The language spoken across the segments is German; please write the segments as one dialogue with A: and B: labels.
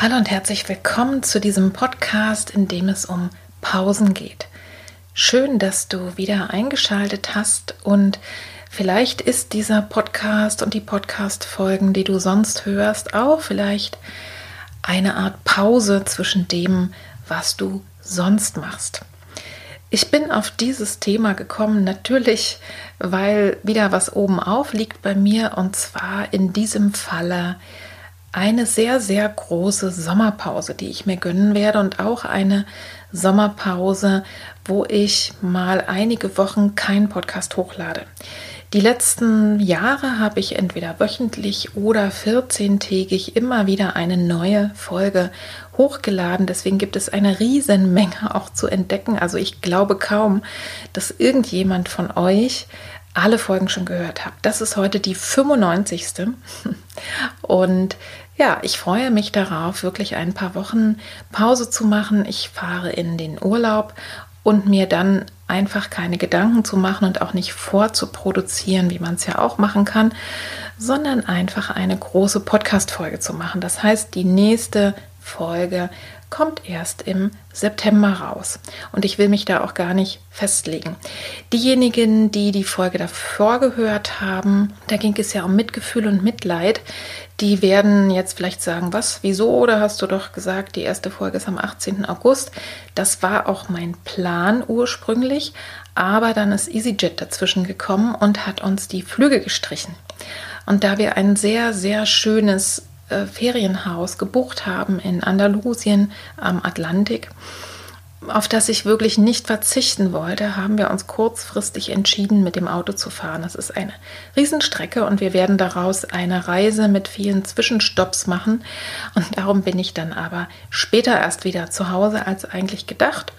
A: Hallo und herzlich willkommen zu diesem Podcast, in dem es um Pausen geht. Schön, dass du wieder eingeschaltet hast und vielleicht ist dieser Podcast und die Podcast-Folgen, die du sonst hörst, auch vielleicht eine Art Pause zwischen dem, was du sonst machst. Ich bin auf dieses Thema gekommen, natürlich, weil wieder was oben auf liegt bei mir und zwar in diesem Falle eine sehr, sehr große Sommerpause, die ich mir gönnen werde und auch eine Sommerpause, wo ich mal einige Wochen keinen Podcast hochlade. Die letzten Jahre habe ich entweder wöchentlich oder 14-tägig immer wieder eine neue Folge hochgeladen. Deswegen gibt es eine riesen Menge auch zu entdecken. Also ich glaube kaum, dass irgendjemand von euch alle Folgen schon gehört hat. Das ist heute die 95. Und ja, ich freue mich darauf, wirklich ein paar Wochen Pause zu machen. Ich fahre in den Urlaub und mir dann einfach keine Gedanken zu machen und auch nicht vorzuproduzieren, wie man es ja auch machen kann, sondern einfach eine große Podcast-Folge zu machen. Das heißt, die nächste Folge kommt erst im September raus. Und ich will mich da auch gar nicht festlegen. Diejenigen, die die Folge davor gehört haben, da ging es ja um Mitgefühl und Mitleid, die werden jetzt vielleicht sagen, was, wieso? Oder hast du doch gesagt, die erste Folge ist am 18. August. Das war auch mein Plan ursprünglich, aber dann ist EasyJet dazwischen gekommen und hat uns die Flüge gestrichen. Und da wir ein sehr, sehr schönes äh, Ferienhaus gebucht haben in Andalusien am Atlantik, auf das ich wirklich nicht verzichten wollte, haben wir uns kurzfristig entschieden, mit dem Auto zu fahren. Das ist eine Riesenstrecke und wir werden daraus eine Reise mit vielen Zwischenstopps machen. Und darum bin ich dann aber später erst wieder zu Hause als eigentlich gedacht.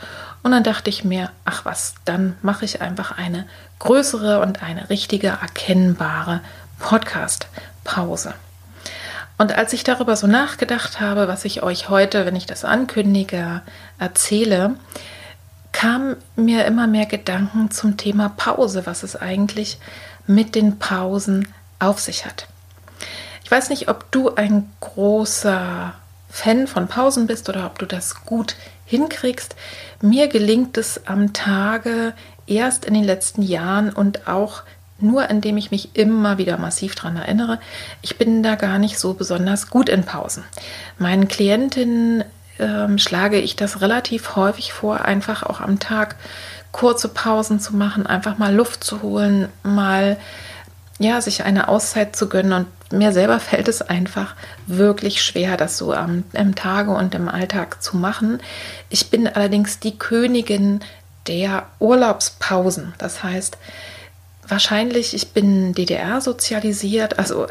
A: Und dann dachte ich mir, ach was, dann mache ich einfach eine größere und eine richtige erkennbare Podcast-Pause. Und als ich darüber so nachgedacht habe, was ich euch heute, wenn ich das ankündige, erzähle, kamen mir immer mehr Gedanken zum Thema Pause, was es eigentlich mit den Pausen auf sich hat. Ich weiß nicht, ob du ein großer Fan von Pausen bist oder ob du das gut hinkriegst. Mir gelingt es am Tage erst in den letzten Jahren und auch nur indem ich mich immer wieder massiv daran erinnere. Ich bin da gar nicht so besonders gut in Pausen. Meinen Klientinnen ähm, schlage ich das relativ häufig vor, einfach auch am Tag kurze Pausen zu machen, einfach mal Luft zu holen, mal ja, sich eine Auszeit zu gönnen. Und mir selber fällt es einfach wirklich schwer, das so am, im Tage und im Alltag zu machen. Ich bin allerdings die Königin der Urlaubspausen. Das heißt, wahrscheinlich, ich bin DDR sozialisiert, also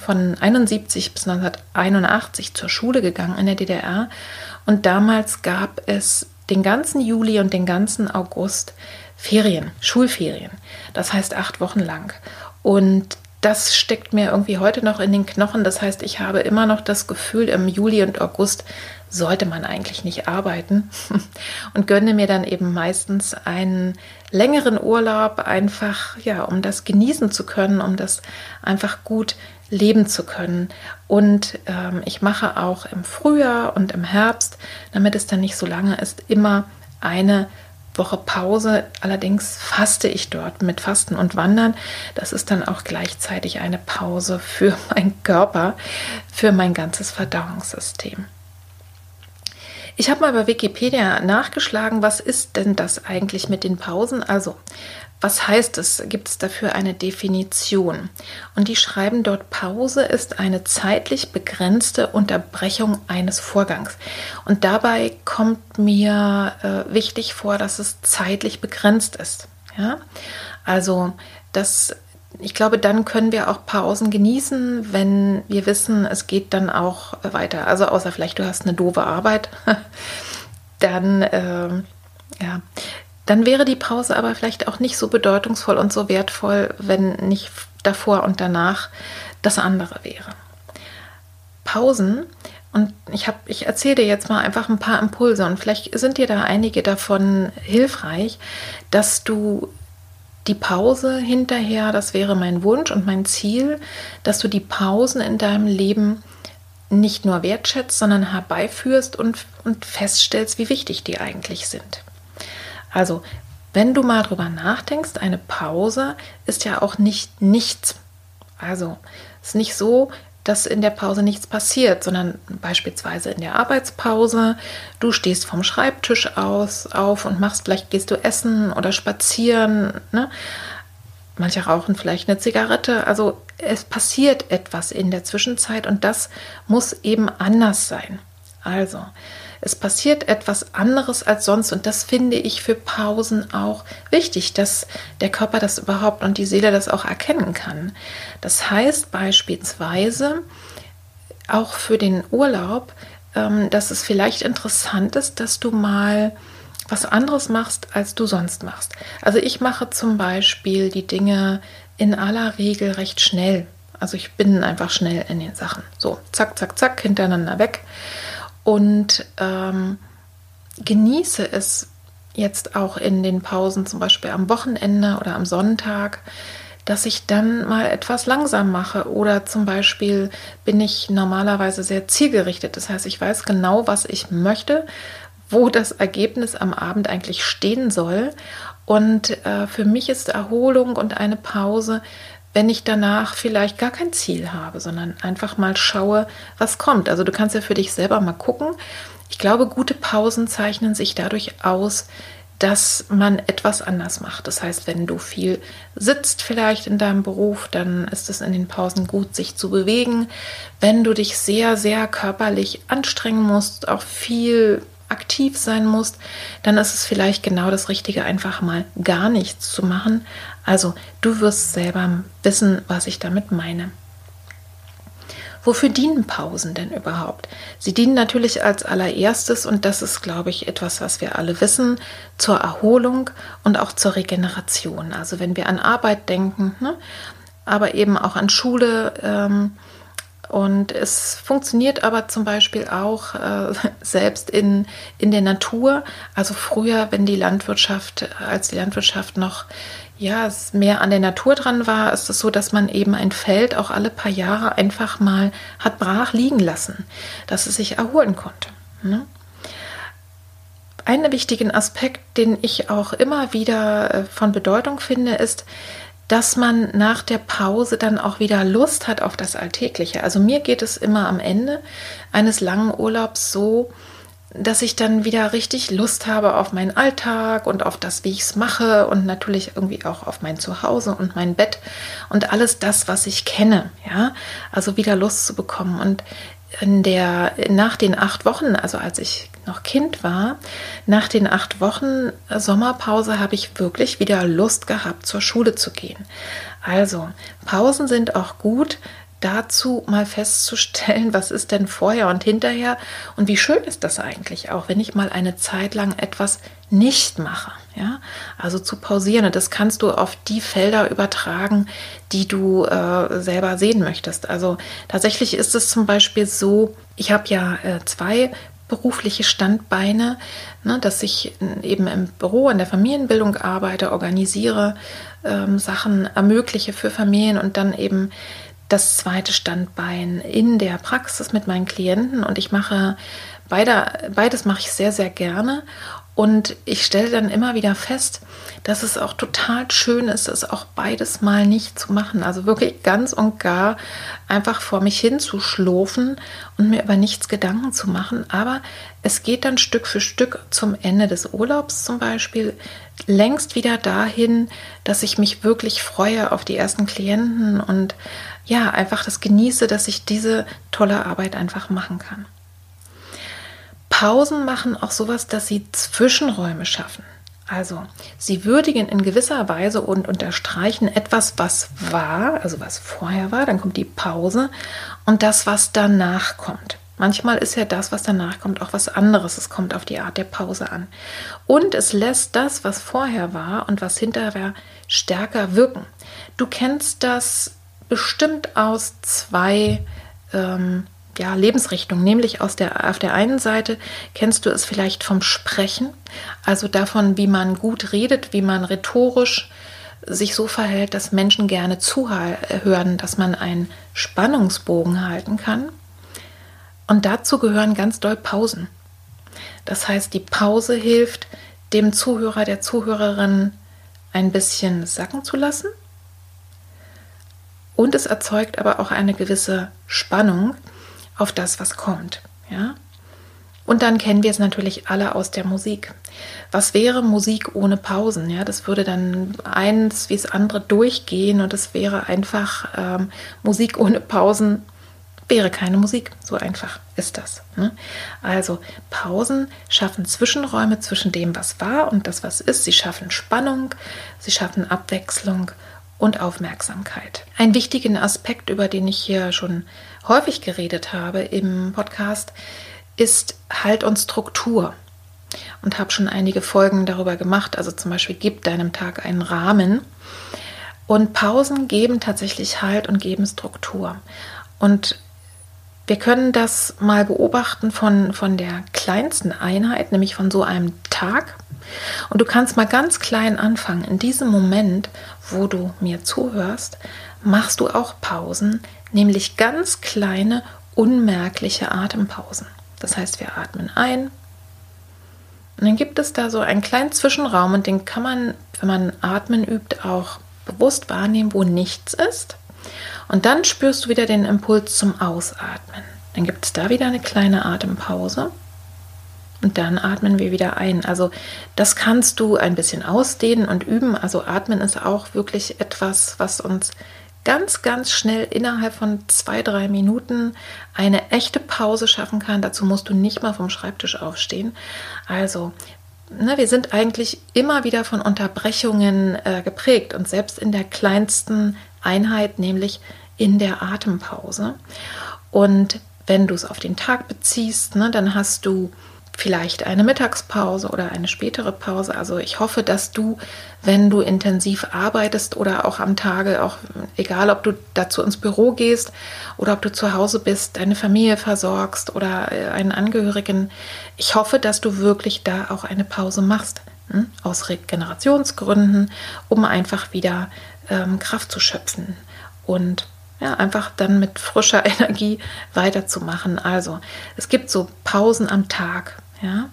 A: von 71 bis 1981 zur Schule gegangen in der DDR. Und damals gab es den ganzen Juli und den ganzen August Ferien, Schulferien. Das heißt acht Wochen lang. Und das steckt mir irgendwie heute noch in den Knochen. Das heißt, ich habe immer noch das Gefühl, im Juli und August sollte man eigentlich nicht arbeiten und gönne mir dann eben meistens einen längeren Urlaub einfach, ja, um das genießen zu können, um das einfach gut leben zu können. Und ähm, ich mache auch im Frühjahr und im Herbst, damit es dann nicht so lange ist, immer eine Woche Pause. Allerdings faste ich dort mit Fasten und Wandern. Das ist dann auch gleichzeitig eine Pause für meinen Körper, für mein ganzes Verdauungssystem. Ich habe mal bei Wikipedia nachgeschlagen, was ist denn das eigentlich mit den Pausen? Also, was heißt es? Gibt es dafür eine Definition? Und die schreiben dort, Pause ist eine zeitlich begrenzte Unterbrechung eines Vorgangs. Und dabei kommt mir äh, wichtig vor, dass es zeitlich begrenzt ist. Ja? Also, das ich glaube, dann können wir auch Pausen genießen, wenn wir wissen, es geht dann auch weiter. Also außer vielleicht du hast eine doofe Arbeit, dann äh, ja, dann wäre die Pause aber vielleicht auch nicht so bedeutungsvoll und so wertvoll, wenn nicht davor und danach das andere wäre. Pausen und ich ich erzähle dir jetzt mal einfach ein paar Impulse und vielleicht sind dir da einige davon hilfreich, dass du die Pause hinterher, das wäre mein Wunsch und mein Ziel, dass du die Pausen in deinem Leben nicht nur wertschätzt, sondern herbeiführst und, und feststellst, wie wichtig die eigentlich sind. Also, wenn du mal drüber nachdenkst, eine Pause ist ja auch nicht nichts. Also, es ist nicht so, dass in der Pause nichts passiert, sondern beispielsweise in der Arbeitspause, du stehst vom Schreibtisch aus auf und machst, vielleicht gehst du essen oder spazieren. Ne? Manche rauchen vielleicht eine Zigarette. Also es passiert etwas in der Zwischenzeit und das muss eben anders sein. Also, es passiert etwas anderes als sonst und das finde ich für Pausen auch wichtig, dass der Körper das überhaupt und die Seele das auch erkennen kann. Das heißt beispielsweise auch für den Urlaub, ähm, dass es vielleicht interessant ist, dass du mal was anderes machst, als du sonst machst. Also ich mache zum Beispiel die Dinge in aller Regel recht schnell. Also ich bin einfach schnell in den Sachen. So, zack, zack, zack, hintereinander weg und ähm, genieße es jetzt auch in den Pausen, zum Beispiel am Wochenende oder am Sonntag, dass ich dann mal etwas langsam mache oder zum Beispiel bin ich normalerweise sehr zielgerichtet. Das heißt, ich weiß genau, was ich möchte, wo das Ergebnis am Abend eigentlich stehen soll. Und äh, für mich ist Erholung und eine Pause wenn ich danach vielleicht gar kein Ziel habe, sondern einfach mal schaue, was kommt. Also du kannst ja für dich selber mal gucken. Ich glaube, gute Pausen zeichnen sich dadurch aus, dass man etwas anders macht. Das heißt, wenn du viel sitzt vielleicht in deinem Beruf, dann ist es in den Pausen gut, sich zu bewegen. Wenn du dich sehr, sehr körperlich anstrengen musst, auch viel aktiv sein musst, dann ist es vielleicht genau das Richtige, einfach mal gar nichts zu machen. Also du wirst selber wissen, was ich damit meine. Wofür dienen Pausen denn überhaupt? Sie dienen natürlich als allererstes, und das ist, glaube ich, etwas, was wir alle wissen, zur Erholung und auch zur Regeneration. Also wenn wir an Arbeit denken, ne, aber eben auch an Schule, ähm, und es funktioniert aber zum Beispiel auch äh, selbst in, in der Natur. Also früher, wenn die Landwirtschaft, als die Landwirtschaft noch ja, mehr an der Natur dran war, ist es so, dass man eben ein Feld auch alle paar Jahre einfach mal hat brach liegen lassen, dass es sich erholen konnte. Ne? Einen wichtigen Aspekt, den ich auch immer wieder äh, von Bedeutung finde, ist, dass man nach der Pause dann auch wieder Lust hat auf das Alltägliche. Also mir geht es immer am Ende eines langen Urlaubs so, dass ich dann wieder richtig Lust habe auf meinen Alltag und auf das, wie ich es mache und natürlich irgendwie auch auf mein Zuhause und mein Bett und alles das, was ich kenne, ja, also wieder Lust zu bekommen und in der, nach den acht Wochen, also als ich noch Kind war, nach den acht Wochen Sommerpause habe ich wirklich wieder Lust gehabt, zur Schule zu gehen. Also, Pausen sind auch gut, dazu mal festzustellen, was ist denn vorher und hinterher und wie schön ist das eigentlich auch, wenn ich mal eine Zeit lang etwas nicht mache. Ja, also zu pausieren. Das kannst du auf die Felder übertragen, die du äh, selber sehen möchtest. Also tatsächlich ist es zum Beispiel so, ich habe ja äh, zwei berufliche Standbeine, ne, dass ich eben im Büro in der Familienbildung arbeite, organisiere, ähm, Sachen ermögliche für Familien und dann eben das zweite Standbein in der Praxis mit meinen Klienten. Und ich mache beide, beides mache ich sehr, sehr gerne Und ich stelle dann immer wieder fest, dass es auch total schön ist, es auch beides mal nicht zu machen. Also wirklich ganz und gar einfach vor mich hin zu schlurfen und mir über nichts Gedanken zu machen. Aber es geht dann Stück für Stück zum Ende des Urlaubs zum Beispiel längst wieder dahin, dass ich mich wirklich freue auf die ersten Klienten und ja, einfach das genieße, dass ich diese tolle Arbeit einfach machen kann. Pausen machen auch sowas, dass sie Zwischenräume schaffen. Also, sie würdigen in gewisser Weise und unterstreichen etwas, was war, also was vorher war, dann kommt die Pause und das, was danach kommt. Manchmal ist ja das, was danach kommt, auch was anderes. Es kommt auf die Art der Pause an. Und es lässt das, was vorher war und was hinterher war, stärker wirken. Du kennst das bestimmt aus zwei ähm, ja, Lebensrichtungen, nämlich aus der, auf der einen Seite kennst du es vielleicht vom Sprechen, also davon, wie man gut redet, wie man rhetorisch sich so verhält, dass Menschen gerne zuhören, dass man einen Spannungsbogen halten kann. Und dazu gehören ganz doll Pausen. Das heißt, die Pause hilft dem Zuhörer, der Zuhörerin ein bisschen sacken zu lassen und es erzeugt aber auch eine gewisse Spannung auf das, was kommt. Ja? Und dann kennen wir es natürlich alle aus der Musik. Was wäre Musik ohne Pausen? Ja, das würde dann eins wie das andere durchgehen und es wäre einfach ähm, Musik ohne Pausen wäre keine Musik. So einfach ist das. Ne? Also Pausen schaffen Zwischenräume zwischen dem, was war und das, was ist. Sie schaffen Spannung, sie schaffen Abwechslung und Aufmerksamkeit. Ein wichtigen Aspekt, über den ich hier schon häufig geredet habe im Podcast, ist Halt und Struktur. Und habe schon einige Folgen darüber gemacht. Also zum Beispiel, gib deinem Tag einen Rahmen. Und Pausen geben tatsächlich Halt und geben Struktur. Und wir können das mal beobachten von, von der kleinsten Einheit, nämlich von so einem Tag. Und du kannst mal ganz klein anfangen. In diesem Moment, wo du mir zuhörst, machst du auch Pausen, nämlich ganz kleine, unmerkliche Atempausen. Das heißt, wir atmen ein. Und dann gibt es da so einen kleinen Zwischenraum und den kann man, wenn man atmen übt, auch bewusst wahrnehmen, wo nichts ist. Und dann spürst du wieder den Impuls zum Ausatmen. Dann gibt es da wieder eine kleine Atempause. Und dann atmen wir wieder ein. Also das kannst du ein bisschen ausdehnen und üben. Also atmen ist auch wirklich etwas, was uns ganz, ganz schnell innerhalb von zwei, drei Minuten eine echte Pause schaffen kann. Dazu musst du nicht mal vom Schreibtisch aufstehen. Also ne, wir sind eigentlich immer wieder von Unterbrechungen äh, geprägt und selbst in der kleinsten Einheit, nämlich in der Atempause. Und wenn du es auf den Tag beziehst, ne, dann hast du vielleicht eine Mittagspause oder eine spätere Pause. Also ich hoffe, dass du, wenn du intensiv arbeitest oder auch am Tage, auch egal ob du dazu ins Büro gehst oder ob du zu Hause bist, deine Familie versorgst oder äh, einen Angehörigen, ich hoffe, dass du wirklich da auch eine Pause machst. Hm? Aus Regenerationsgründen, um einfach wieder ähm, Kraft zu schöpfen und ja, einfach dann mit frischer Energie weiterzumachen. Also es gibt so Pausen am Tag, ja.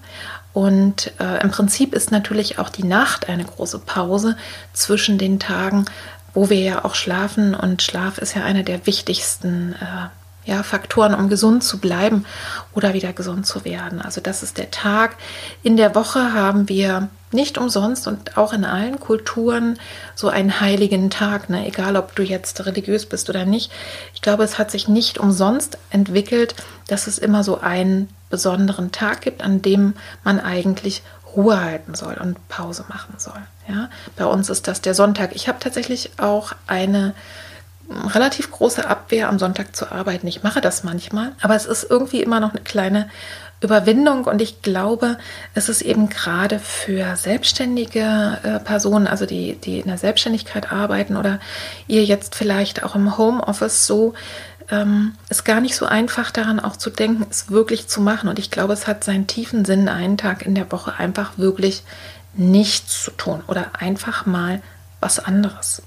A: Und äh, im Prinzip ist natürlich auch die Nacht eine große Pause zwischen den Tagen, wo wir ja auch schlafen. Und Schlaf ist ja einer der wichtigsten äh, ja, Faktoren, um gesund zu bleiben oder wieder gesund zu werden. Also das ist der Tag. In der Woche haben wir nicht umsonst und auch in allen Kulturen so einen heiligen Tag, ne? egal ob du jetzt religiös bist oder nicht. Ich glaube, es hat sich nicht umsonst entwickelt, dass es immer so einen besonderen Tag gibt, an dem man eigentlich Ruhe halten soll und Pause machen soll. Ja? Bei uns ist das der Sonntag. Ich habe tatsächlich auch eine relativ große Abwehr, am Sonntag zu arbeiten. Ich mache das manchmal, aber es ist irgendwie immer noch eine kleine Überwindung und ich glaube, es ist eben gerade für selbstständige äh, Personen, also die, die in der Selbstständigkeit arbeiten oder ihr jetzt vielleicht auch im Homeoffice so, ähm, ist gar nicht so einfach daran auch zu denken, es wirklich zu machen. Und ich glaube, es hat seinen tiefen Sinn, einen Tag in der Woche einfach wirklich nichts zu tun oder einfach mal was anderes.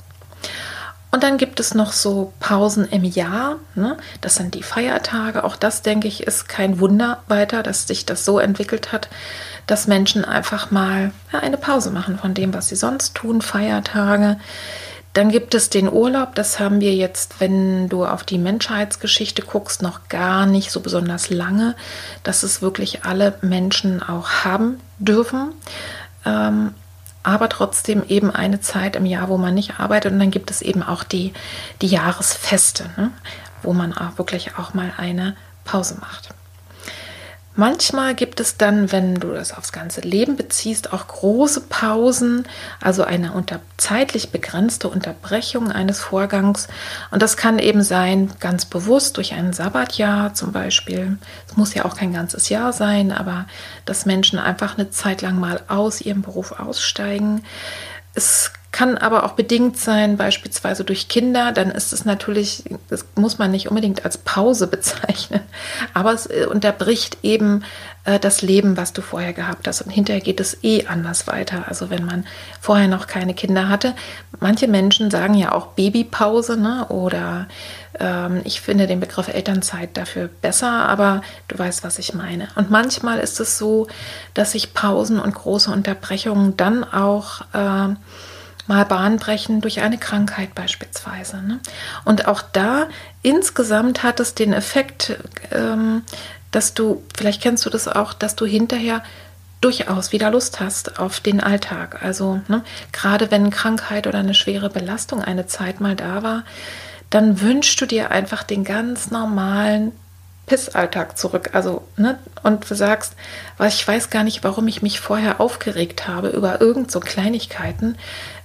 A: Und dann gibt es noch so Pausen im Jahr. Ne? Das sind die Feiertage. Auch das, denke ich, ist kein Wunder weiter, dass sich das so entwickelt hat, dass Menschen einfach mal ja, eine Pause machen von dem, was sie sonst tun, Feiertage. Dann gibt es den Urlaub, das haben wir jetzt, wenn du auf die Menschheitsgeschichte guckst, noch gar nicht so besonders lange, dass es wirklich alle Menschen auch haben dürfen. Ähm, aber trotzdem eben eine Zeit im Jahr, wo man nicht arbeitet. Und dann gibt es eben auch die, die Jahresfeste, ne? wo man auch wirklich auch mal eine Pause macht. Manchmal gibt es dann, wenn du das aufs ganze Leben beziehst, auch große Pausen, also eine unter, zeitlich begrenzte Unterbrechung eines Vorgangs. Und das kann eben sein, ganz bewusst durch ein Sabbatjahr zum Beispiel. Es muss ja auch kein ganzes Jahr sein, aber dass Menschen einfach eine Zeit lang mal aus ihrem Beruf aussteigen. Es kann aber auch bedingt sein, beispielsweise durch Kinder. Dann ist es natürlich, das muss man nicht unbedingt als Pause bezeichnen, aber es äh, unterbricht eben äh, das Leben, was du vorher gehabt hast. Und hinterher geht es eh anders weiter. Also wenn man vorher noch keine Kinder hatte. Manche Menschen sagen ja auch Babypause ne? oder ähm, ich finde den Begriff Elternzeit dafür besser, aber du weißt, was ich meine. Und manchmal ist es so, dass sich Pausen und große Unterbrechungen dann auch äh, mal bahnbrechen durch eine Krankheit beispielsweise. Ne? Und auch da insgesamt hat es den Effekt, ähm, dass du, vielleicht kennst du das auch, dass du hinterher durchaus wieder Lust hast auf den Alltag. Also ne, gerade wenn Krankheit oder eine schwere Belastung eine Zeit mal da war, dann wünschst du dir einfach den ganz normalen Pissalltag zurück. Also, ne, und du sagst, was ich weiß gar nicht, warum ich mich vorher aufgeregt habe über irgend so Kleinigkeiten.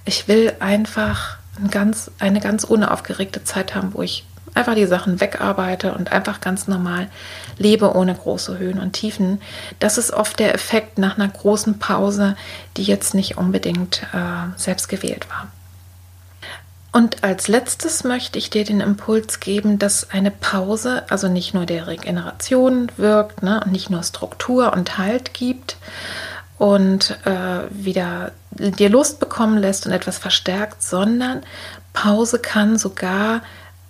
A: Ich will einfach ein ganz, eine ganz unaufgeregte Zeit haben, wo ich einfach die Sachen wegarbeite und einfach ganz normal lebe ohne große Höhen und Tiefen. Das ist oft der Effekt nach einer großen Pause, die jetzt nicht unbedingt äh, selbst gewählt war. Und als letztes möchte ich dir den Impuls geben, dass eine Pause also nicht nur der Regeneration wirkt ne, nicht nur Struktur und Halt gibt und äh, wieder dir Lust bekommen lässt und etwas verstärkt, sondern Pause kann sogar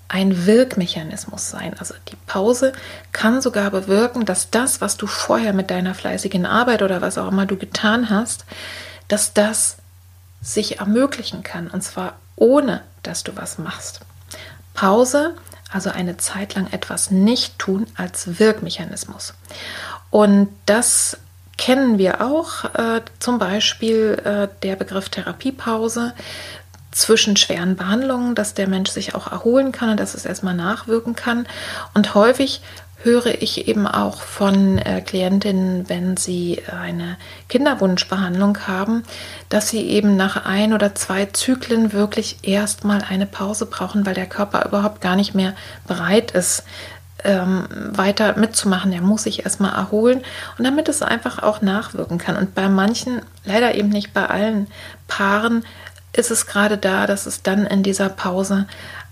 A: ein Wirkmechanismus sein. Also die Pause kann sogar bewirken, dass das, was du vorher mit deiner fleißigen Arbeit oder was auch immer du getan hast, dass das sich ermöglichen kann. Und zwar ohne dass du was machst. Pause, also eine Zeit lang etwas nicht tun als Wirkmechanismus. Und das kennen wir auch, äh, zum Beispiel äh, der Begriff Therapiepause zwischen schweren Behandlungen, dass der Mensch sich auch erholen kann und dass es erstmal nachwirken kann. Und häufig höre ich eben auch von äh, Klientinnen, wenn sie eine Kinderwunschbehandlung haben, dass sie eben nach ein oder zwei Zyklen wirklich erstmal eine Pause brauchen, weil der Körper überhaupt gar nicht mehr bereit ist, ähm, weiter mitzumachen. Er muss sich erstmal erholen und damit es einfach auch nachwirken kann. Und bei manchen, leider eben nicht bei allen Paaren, ist es gerade da, dass es dann in dieser Pause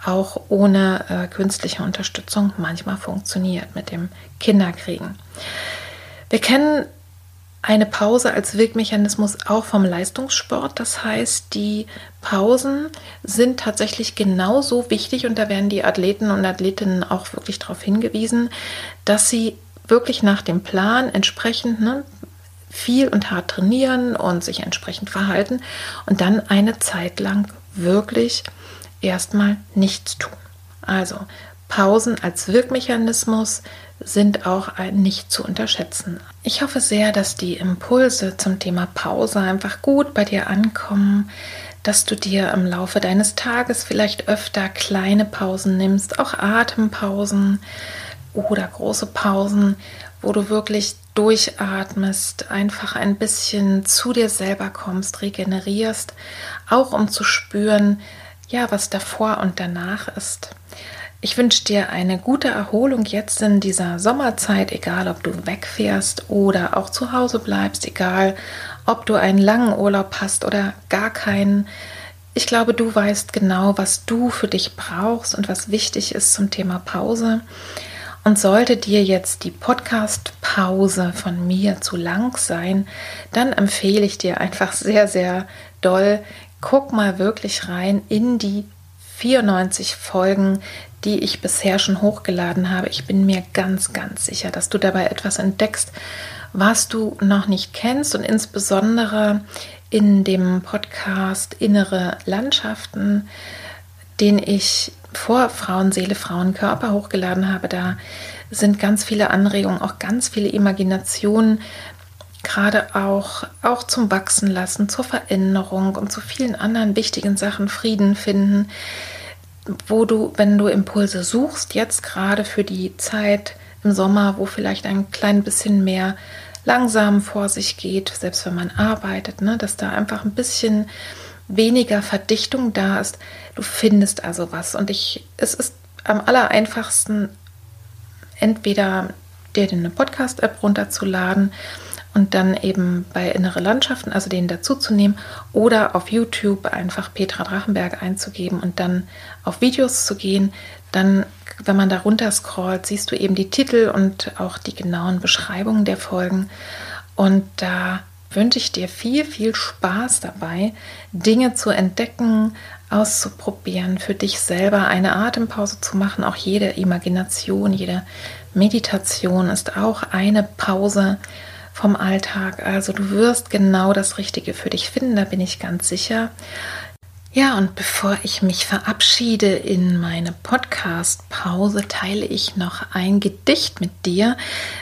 A: auch ohne äh, künstliche Unterstützung manchmal funktioniert mit dem Kinderkriegen. Wir kennen eine Pause als Wirkmechanismus auch vom Leistungssport. Das heißt, die Pausen sind tatsächlich genauso wichtig und da werden die Athleten und Athletinnen auch wirklich darauf hingewiesen, dass sie wirklich nach dem Plan entsprechend ne, viel und hart trainieren und sich entsprechend verhalten und dann eine Zeit lang wirklich erstmal nichts tun. Also Pausen als Wirkmechanismus sind auch nicht zu unterschätzen. Ich hoffe sehr, dass die Impulse zum Thema Pause einfach gut bei dir ankommen, dass du dir im Laufe deines Tages vielleicht öfter kleine Pausen nimmst, auch Atempausen oder große Pausen, wo du wirklich durchatmest, einfach ein bisschen zu dir selber kommst, regenerierst, auch um zu spüren, ja, was davor und danach ist. Ich wünsche dir eine gute Erholung jetzt in dieser Sommerzeit, egal ob du wegfährst oder auch zu Hause bleibst, egal ob du einen langen Urlaub hast oder gar keinen. Ich glaube, du weißt genau, was du für dich brauchst und was wichtig ist zum Thema Pause. Und sollte dir jetzt die Podcast-Pause von mir zu lang sein, dann empfehle ich dir einfach sehr, sehr doll, guck mal wirklich rein in die 94 Folgen, die ich bisher schon hochgeladen habe. Ich bin mir ganz, ganz sicher, dass du dabei etwas entdeckst, Was du noch nicht kennst und insbesondere in dem Podcast Innere Landschaften, den ich vor Frauenseele, Frauenkörper hochgeladen habe, da sind ganz viele Anregungen, auch ganz viele Imaginationen, gerade auch, auch zum Wachsen lassen, zur Veränderung und zu vielen anderen wichtigen Sachen, Frieden finden, wo du, wenn du Impulse suchst, jetzt gerade für die Zeit im Sommer, wo vielleicht ein klein bisschen mehr langsam vor sich geht, selbst wenn man arbeitet, ne, dass da einfach ein bisschen weniger Verdichtung da ist. Du findest also was. Und ich, es ist am aller einfachsten, entweder dir eine Podcast-App runterzuladen und dann eben bei Innere Landschaften, also den dazuzunehmen, oder auf YouTube einfach Petra Drachenberg einzugeben und dann auf Videos zu gehen. Dann, wenn man da runter scrollt, siehst du eben die Titel und auch die genauen Beschreibungen der Folgen. Und da wünsche ich dir viel, viel Spaß dabei, Dinge zu entdecken, auszuprobieren, für dich selber eine Atempause zu machen. Auch jede Imagination, jede Meditation ist auch eine Pause vom Alltag. Also du wirst genau das Richtige für dich finden, da bin ich ganz sicher. Ja, und bevor ich mich verabschiede in meine Podcast-Pause, teile ich noch ein Gedicht mit dir.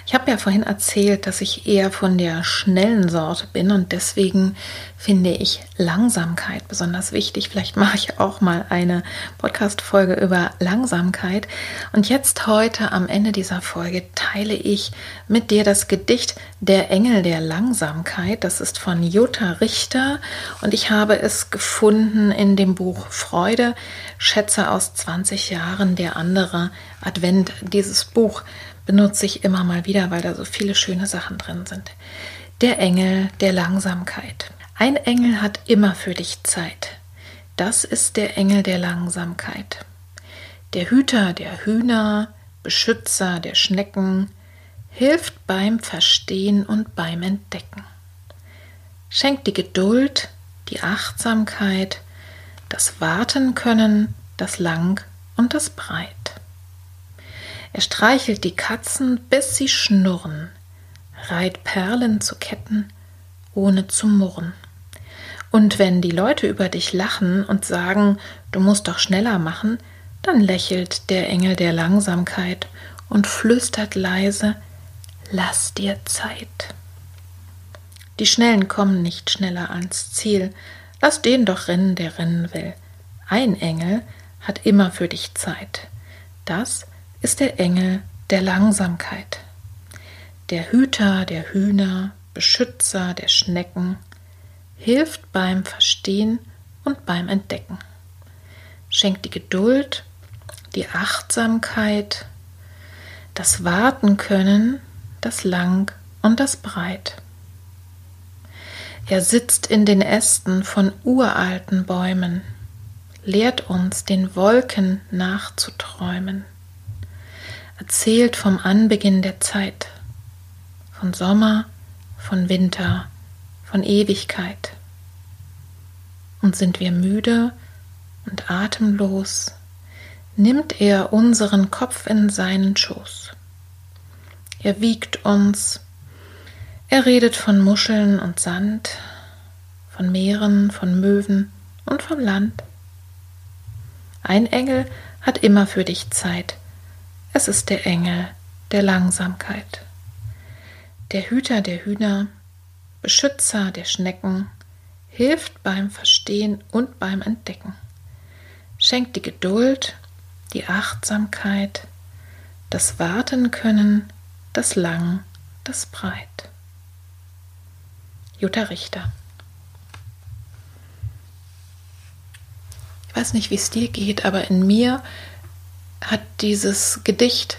A: Ich habe ja vorhin erzählt, dass ich eher von der schnellen Sorte bin und deswegen finde ich Langsamkeit besonders wichtig. Vielleicht mache ich auch mal eine Podcast-Folge über Langsamkeit. Und jetzt heute am Ende dieser Folge teile ich mit dir das Gedicht Der Engel der Langsamkeit. Das ist von Jutta Richter und ich habe es gefunden in dem Buch Freude, Schätze aus 20 Jahren, der andere Advent. Dieses Buch benutze ich immer mal wieder, weil da so viele schöne Sachen drin sind. Der Engel der Langsamkeit. Ein Engel hat immer für dich Zeit. Das ist der Engel der Langsamkeit. Der Hüter der Hühner, Beschützer der Schnecken, hilft beim Verstehen und beim Entdecken. Schenkt die Geduld, die Achtsamkeit, das Warten können, das Lang und das Breit. Er streichelt die Katzen, bis sie schnurren, reiht Perlen zu Ketten, ohne zu murren. Und wenn die Leute über dich lachen und sagen, du musst doch schneller machen, dann lächelt der Engel der Langsamkeit und flüstert leise, lass dir Zeit. Die Schnellen kommen nicht schneller ans Ziel, lass den doch rennen, der rennen will. Ein Engel hat immer für dich Zeit. Das ist der Engel der Langsamkeit. Der Hüter der Hühner, Beschützer der Schnecken, hilft beim Verstehen und beim Entdecken. Schenkt die Geduld, die Achtsamkeit, das Warten können, das Lang und das Breit. Er sitzt in den Ästen von uralten Bäumen, lehrt uns, den Wolken nachzuträumen, erzählt vom Anbeginn der Zeit, von Sommer, von Winter, von Ewigkeit. Und sind wir müde und atemlos, nimmt er unseren Kopf in seinen Schoß. Er wiegt uns, er redet von Muscheln und Sand, von Meeren, von Möwen und vom Land. Ein Engel hat immer für dich Zeit. Es ist der Engel der Langsamkeit. Der Hüter der Hühner Beschützer der Schnecken, hilft beim Verstehen und beim Entdecken, schenkt die Geduld, die Achtsamkeit, das Warten können, das Lang, das Breit. Jutta Richter. Ich weiß nicht, wie es dir geht, aber in mir hat dieses Gedicht,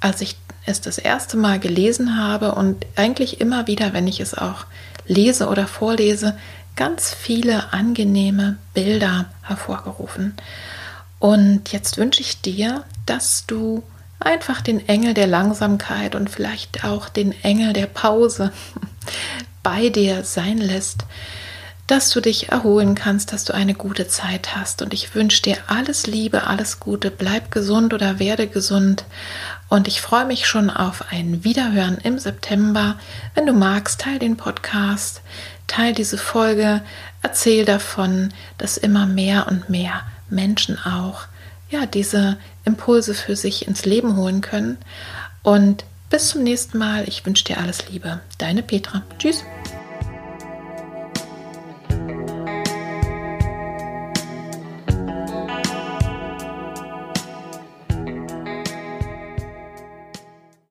A: als ich es das erste Mal gelesen habe und eigentlich immer wieder, wenn ich es auch lese oder vorlese, ganz viele angenehme Bilder hervorgerufen. Und jetzt wünsche ich dir, dass du einfach den Engel der Langsamkeit und vielleicht auch den Engel der Pause bei dir sein lässt, dass du dich erholen kannst, dass du eine gute Zeit hast. Und ich wünsche dir alles Liebe, alles Gute. Bleib gesund oder werde gesund. Und ich freue mich schon auf ein Wiederhören im September. Wenn du magst, teil den Podcast, teil diese Folge, erzähl davon, dass immer mehr und mehr Menschen auch ja diese Impulse für sich ins Leben holen können. Und bis zum nächsten Mal. Ich wünsche dir alles Liebe. Deine Petra. Tschüss.